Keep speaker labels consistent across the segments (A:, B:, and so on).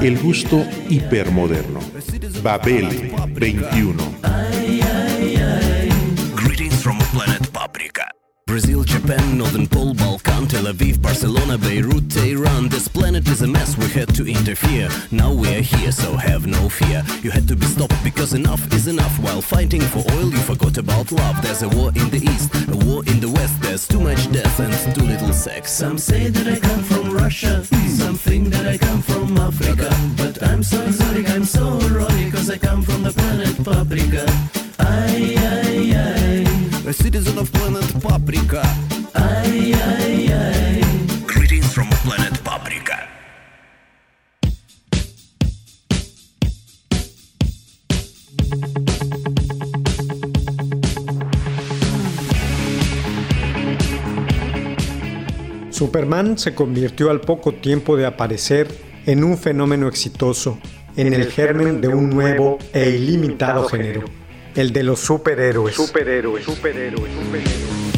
A: El gusto hipermoderno. Babel 21.
B: Greetings from planet Paprika. Brazil, Japan, Northern Pole, Balkan, Tel Aviv, Barcelona, Beirut, Tehran. This planet is a mess, we had to interfere. Now we are here, so have no fear. You had to be stopped because enough is enough. While fighting for oil, you forgot about love. There's a war in the east, a war in the west. There's too much death and too little sex.
C: Some say that I come from Russia, some think that I come from Africa. But I'm so exotic, I'm so erotic, cause I come from the planet Paprika. Ay, ay, ay,
B: A citizen of
D: Superman se convirtió al poco tiempo de aparecer en un fenómeno exitoso, en el germen de un nuevo e ilimitado género, el de los superhéroes. Superhéroes, superhéroes, superhéroes.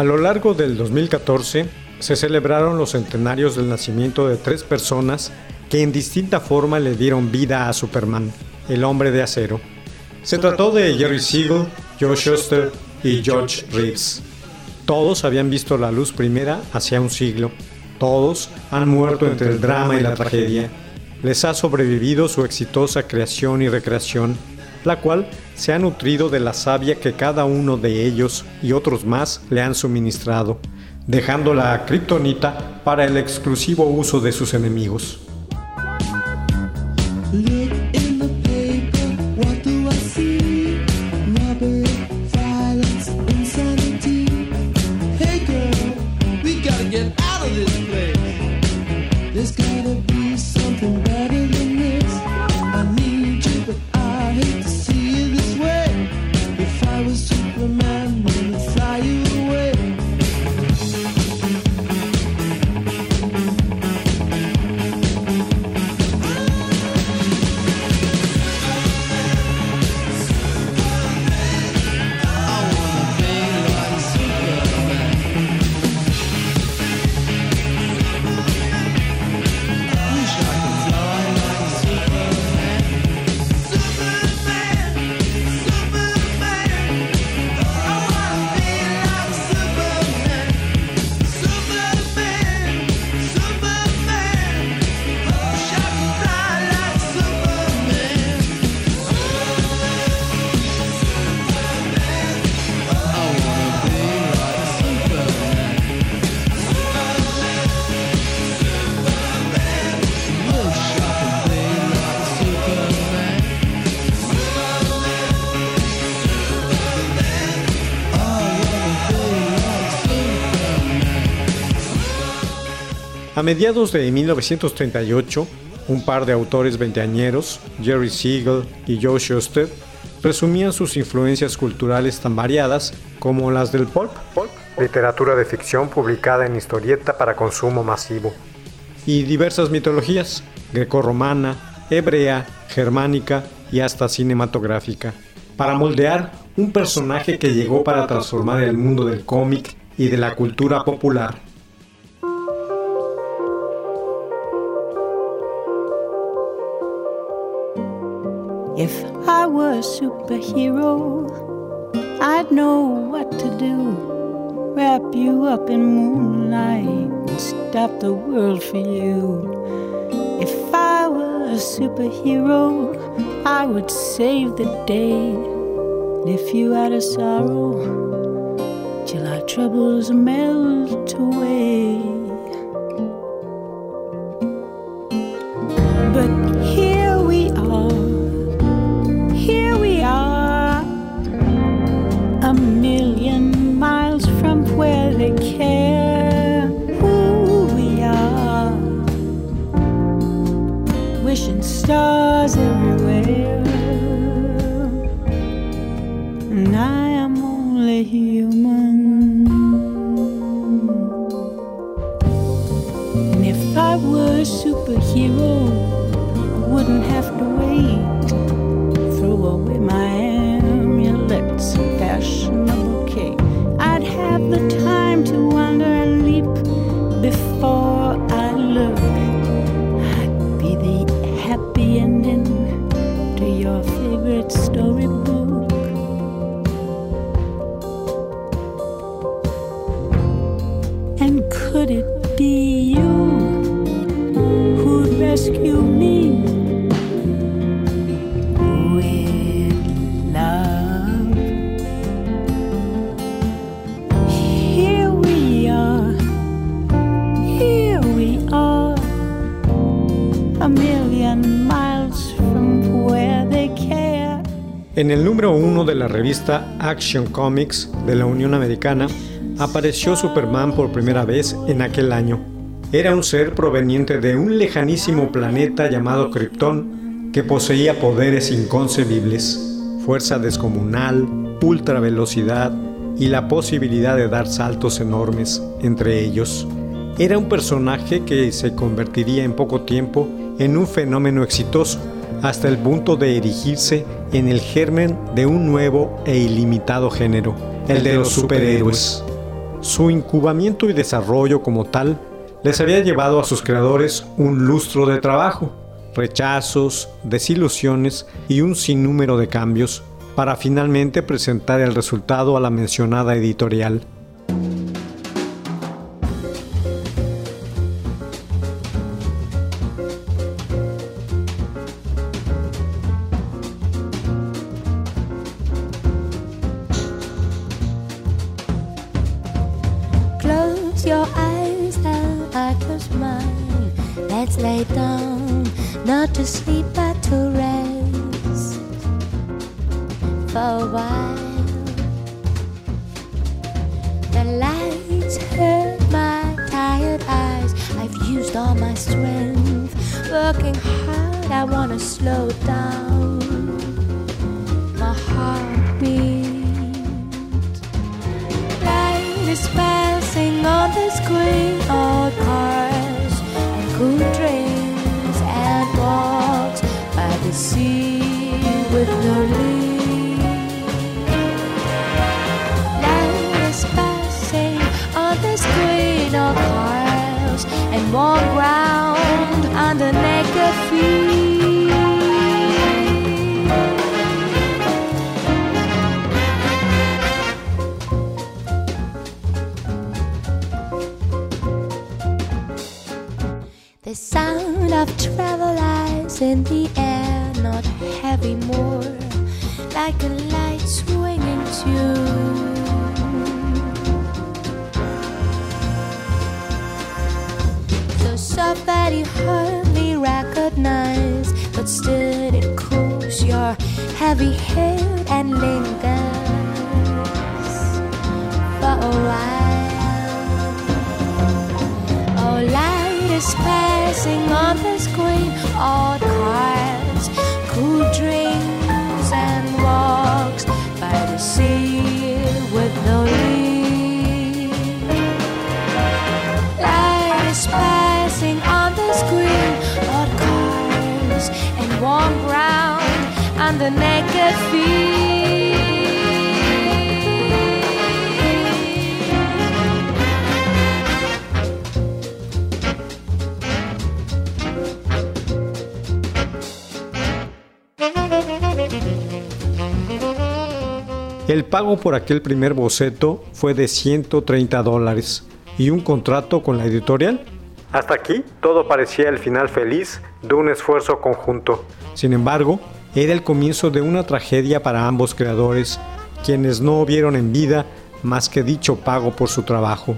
E: A
D: lo largo del 2014 se celebraron los centenarios del nacimiento de tres personas que en distinta forma le dieron vida a Superman, el hombre de acero. Se trató de Jerry Siegel, Joe Shuster y George Reeves. Todos habían visto la luz primera hacia un siglo. Todos han muerto entre el drama y la tragedia. Les ha sobrevivido su exitosa creación y recreación, la cual se ha nutrido de la savia que cada uno de ellos y otros más le han suministrado, dejando la kriptonita para el exclusivo uso de sus enemigos.
E: A mediados de 1938, un par de autores veinteañeros, Jerry Siegel y Joe Shuster, presumían sus influencias culturales tan variadas como las del pulp, literatura de ficción publicada en historieta para consumo masivo, y diversas mitologías, grecorromana, hebrea, germánica y hasta cinematográfica, para moldear un personaje que llegó para transformar el mundo del cómic y de la cultura popular.
F: A superhero, I'd know what to do. Wrap you up in moonlight and stop the world for you. If I were a superhero, I would save the day. Lift you out of sorrow till our troubles melt away.
E: En el número uno de la revista Action Comics de la Unión Americana apareció Superman por primera vez en aquel año. Era un ser proveniente de un lejanísimo planeta llamado Krypton que poseía poderes inconcebibles, fuerza descomunal, ultra velocidad y la posibilidad de dar saltos enormes entre ellos. Era un personaje que se convertiría en poco tiempo en un fenómeno exitoso, hasta el punto de erigirse en el germen de un nuevo e ilimitado género, el de los superhéroes. Su incubamiento y desarrollo como tal les había llevado a sus creadores un lustro de trabajo, rechazos, desilusiones y un sinnúmero de cambios para finalmente presentar el resultado a la mencionada editorial.
G: see with no is passing on the screen. All cars, cool drinks and walks by the sea with no lead. Light is passing on the screen. All cars and warm ground and the naked feet.
E: El pago por aquel primer boceto fue de 130 dólares y un contrato con la editorial. Hasta aquí todo parecía el final feliz de un esfuerzo conjunto. Sin embargo, era el comienzo de una tragedia para ambos creadores, quienes no vieron en vida más que dicho pago por su trabajo.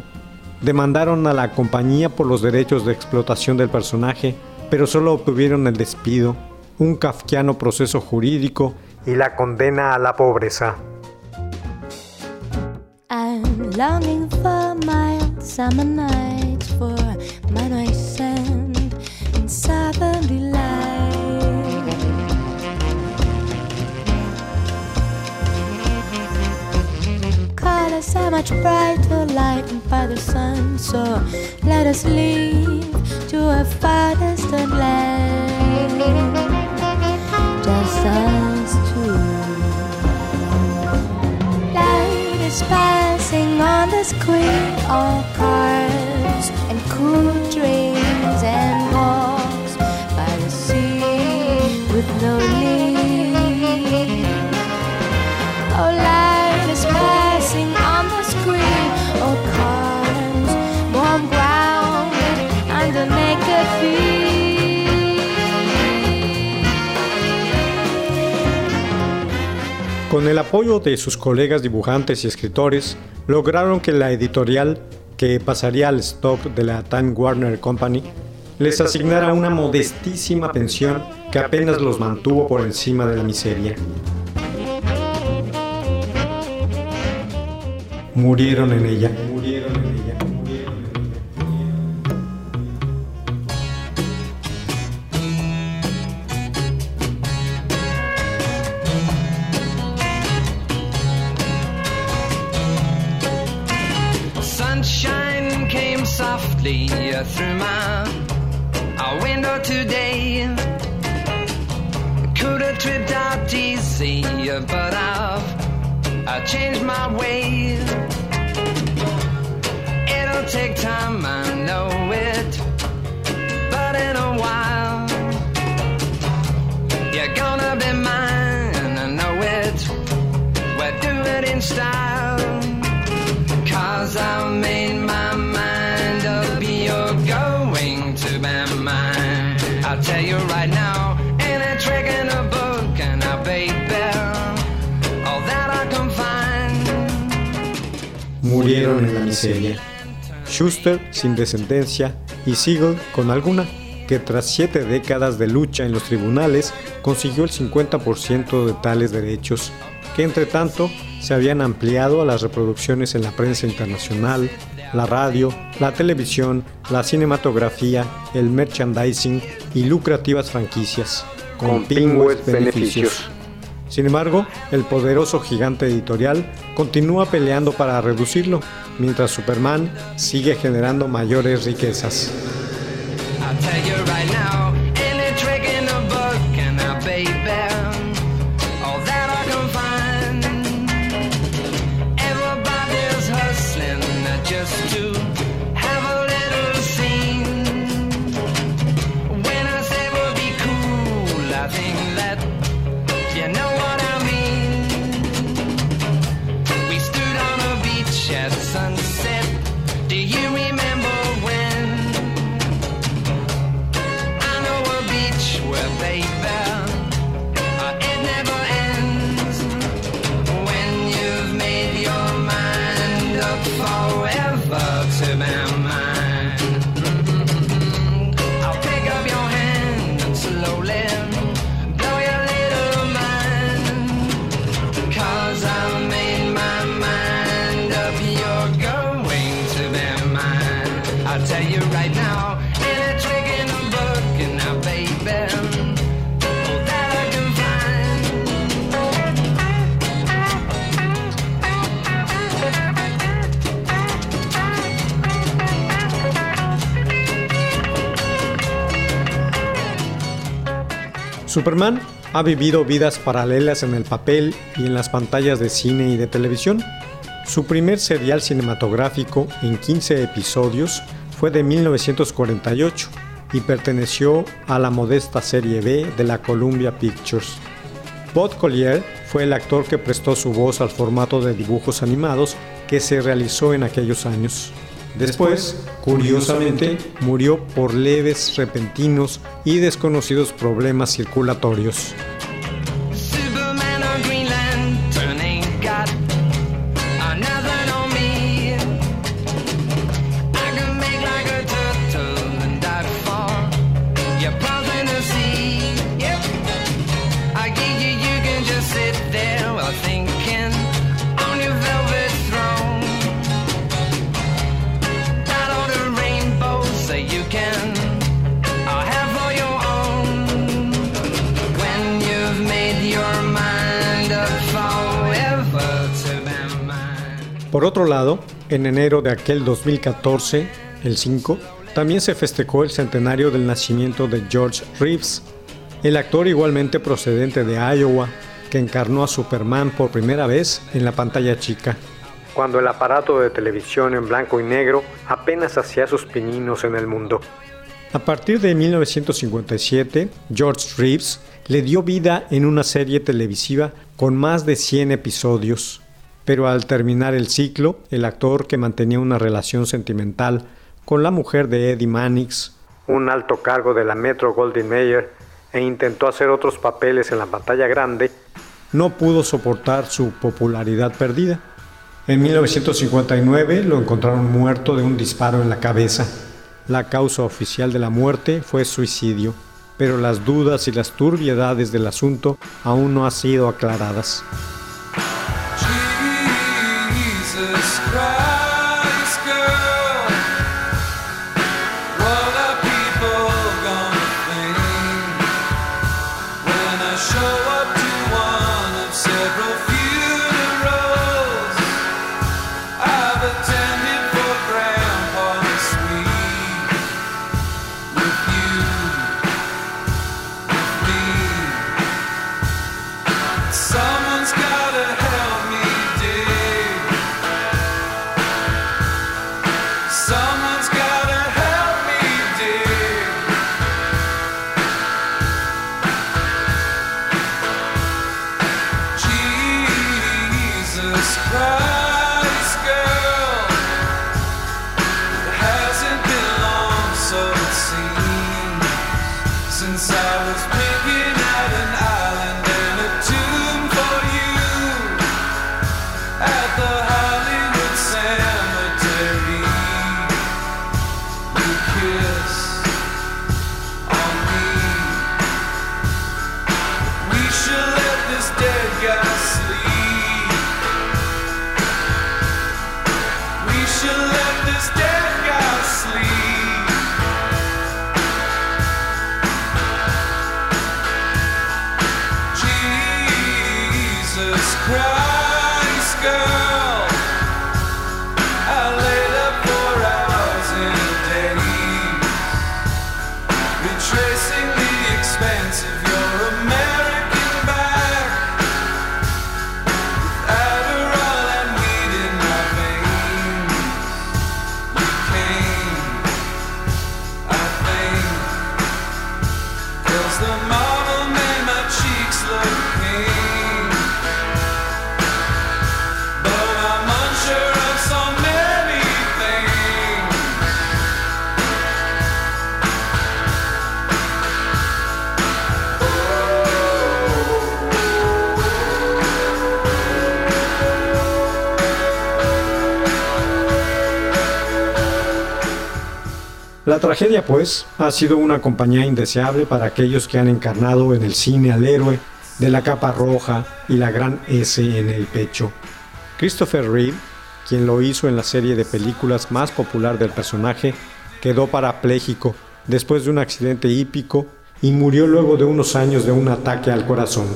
E: Demandaron a la compañía por los derechos de explotación del personaje, pero solo obtuvieron el despido, un kafkiano proceso jurídico y la condena a la pobreza.
G: Longing for mild summer nights, for my nice sand and southern delight. Colors are much brighter, lightened by the sun, so let us leave to a far distant land. Just us two. Light is on the screen. All cars and cool drinks and walks by the sea with no lead. Oh,
E: Con el apoyo de sus colegas dibujantes y escritores, lograron que la editorial, que pasaría al stock de la Time Warner Company, les asignara una modestísima pensión que apenas los mantuvo por encima de la miseria. Murieron en ella.
H: Tripped out easy, but I've I changed my way. It'll take time, I know it,
E: Murieron en la miseria. Schuster sin descendencia y Siegel con alguna, que tras siete décadas de lucha en los tribunales consiguió el 50% de tales derechos, que entre tanto se habían ampliado a las reproducciones en la prensa internacional, la radio, la televisión, la cinematografía, el merchandising y lucrativas franquicias, con pingües beneficios. Sin embargo, el poderoso gigante editorial continúa peleando para reducirlo, mientras Superman sigue generando mayores riquezas. Superman ha vivido vidas paralelas en el papel y en las pantallas de cine y de televisión. Su primer serial cinematográfico en 15 episodios fue de 1948 y perteneció a la modesta serie B de la Columbia Pictures. Bud Collier fue el actor que prestó su voz al formato de dibujos animados que se realizó en aquellos años. Después, curiosamente, murió por leves, repentinos y desconocidos problemas circulatorios. Por otro lado, en enero de aquel 2014, el 5, también se festejó el centenario del nacimiento de George Reeves, el actor igualmente procedente de Iowa, que encarnó a Superman por primera vez en la pantalla chica, cuando el aparato de televisión en blanco y negro apenas hacía sus pininos en el mundo. A partir de 1957, George Reeves le dio vida en una serie televisiva con más de 100 episodios, pero al terminar el ciclo, el actor que mantenía una relación sentimental con la mujer de Eddie Mannix, un alto cargo de la Metro Goldwyn Mayer, e intentó hacer otros papeles en la pantalla grande, no pudo soportar su popularidad perdida. En 1959 lo encontraron muerto de un disparo en la cabeza. La causa oficial de la muerte fue suicidio, pero las dudas y las turbiedades del asunto aún no han sido aclaradas. La tragedia, pues, ha sido una compañía indeseable para aquellos que han encarnado en el cine al héroe de la capa roja y la gran S en el pecho. Christopher Reeve, quien lo hizo en la serie de películas más popular del personaje, quedó parapléjico después de un accidente hípico y murió luego de unos años de un ataque al corazón.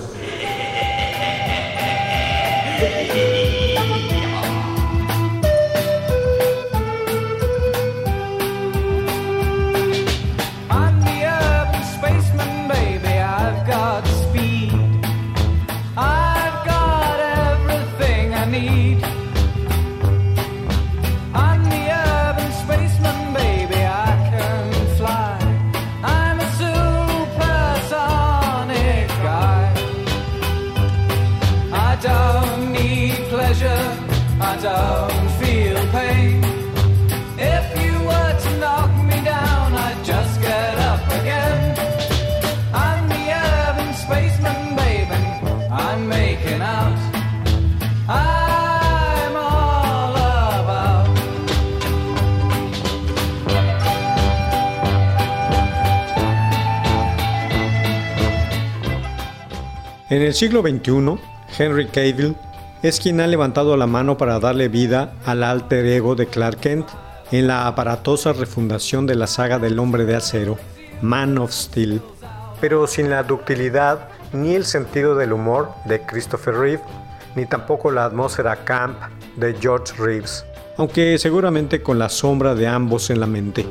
E: El siglo XXI, Henry Cavill es quien ha levantado la mano para darle vida al alter ego de Clark Kent en la aparatosa refundación de la saga del hombre de acero, Man of Steel, pero sin la ductilidad ni el sentido del humor de Christopher Reeve, ni tampoco la atmósfera camp de George Reeves, aunque seguramente con la sombra de ambos en la mente.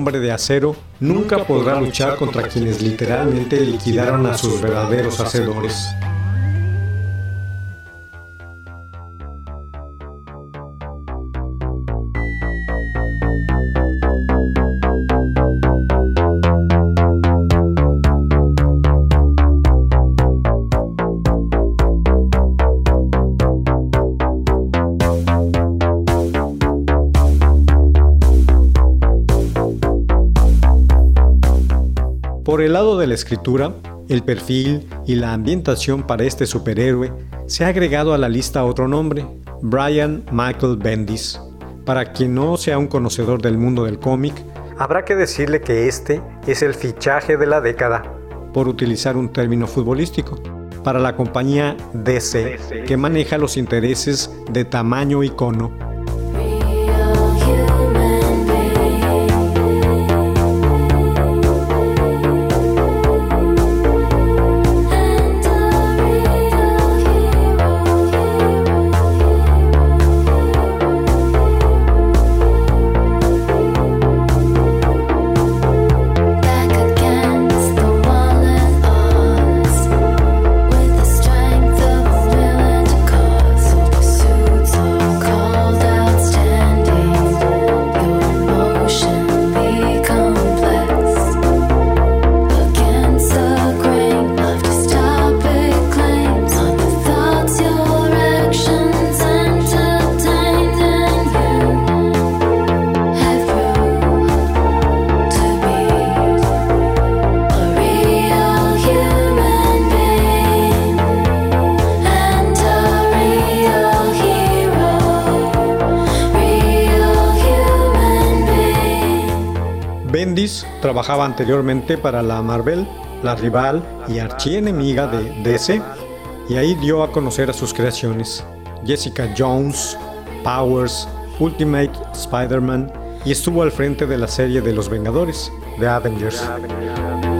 E: Hombre de acero nunca podrá luchar contra quienes literalmente liquidaron a sus verdaderos hacedores. Escritura, el perfil y la ambientación para este superhéroe se ha agregado a la lista otro nombre, Brian Michael Bendis. Para quien no sea un conocedor del mundo del cómic, habrá que decirle que este es el fichaje de la década, por utilizar un término futbolístico, para la compañía DC, que maneja los intereses de tamaño icono.
G: Back
E: Bendis trabajaba anteriormente para la Marvel, la rival y archienemiga de DC, y ahí dio a conocer a sus creaciones, Jessica Jones, Powers, Ultimate Spider-Man, y estuvo al frente de la serie de los Vengadores, The Avengers.
G: And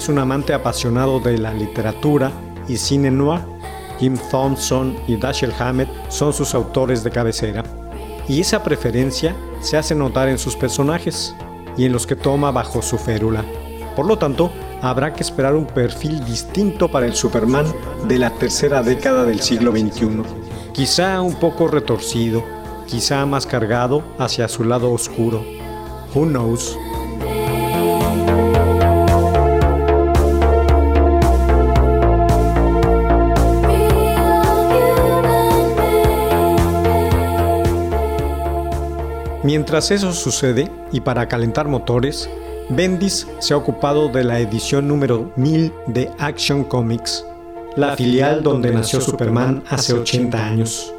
E: es un amante apasionado de la literatura y cine noir. Jim Thompson y Dashiell Hammett son sus autores de cabecera. Y esa preferencia se hace notar en sus personajes y en los que toma bajo su férula. Por lo tanto, habrá que esperar un perfil distinto para el Superman de la tercera década del siglo XXI. Quizá un poco retorcido, quizá más cargado hacia su lado oscuro. Who knows? Mientras eso sucede, y para calentar motores, Bendis se ha ocupado de la edición número 1000 de Action Comics, la filial donde nació Superman hace 80 años.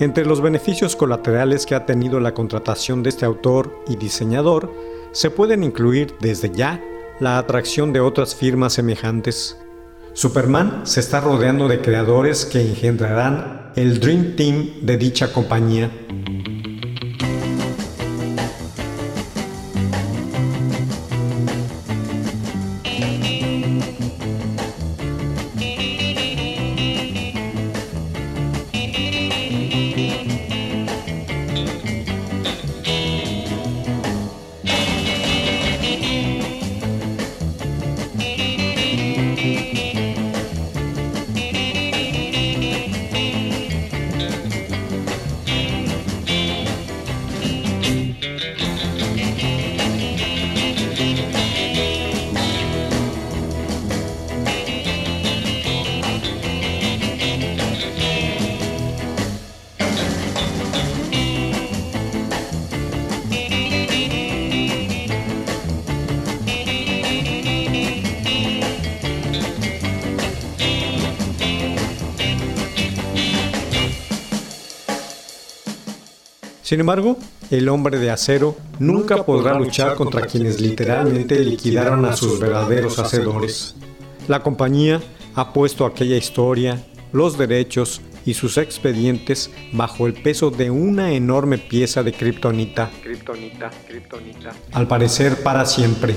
E: Entre los beneficios colaterales que ha tenido la contratación de este autor y diseñador, se pueden incluir desde ya la atracción de otras firmas semejantes. Superman se está rodeando de creadores que engendrarán el Dream Team de dicha compañía. Sin embargo, el hombre de acero nunca podrá luchar contra quienes literalmente liquidaron a sus verdaderos hacedores. La compañía ha puesto aquella historia, los derechos y sus expedientes bajo el peso de una enorme pieza de kriptonita. Kriptonita, kriptonita. Al parecer para siempre.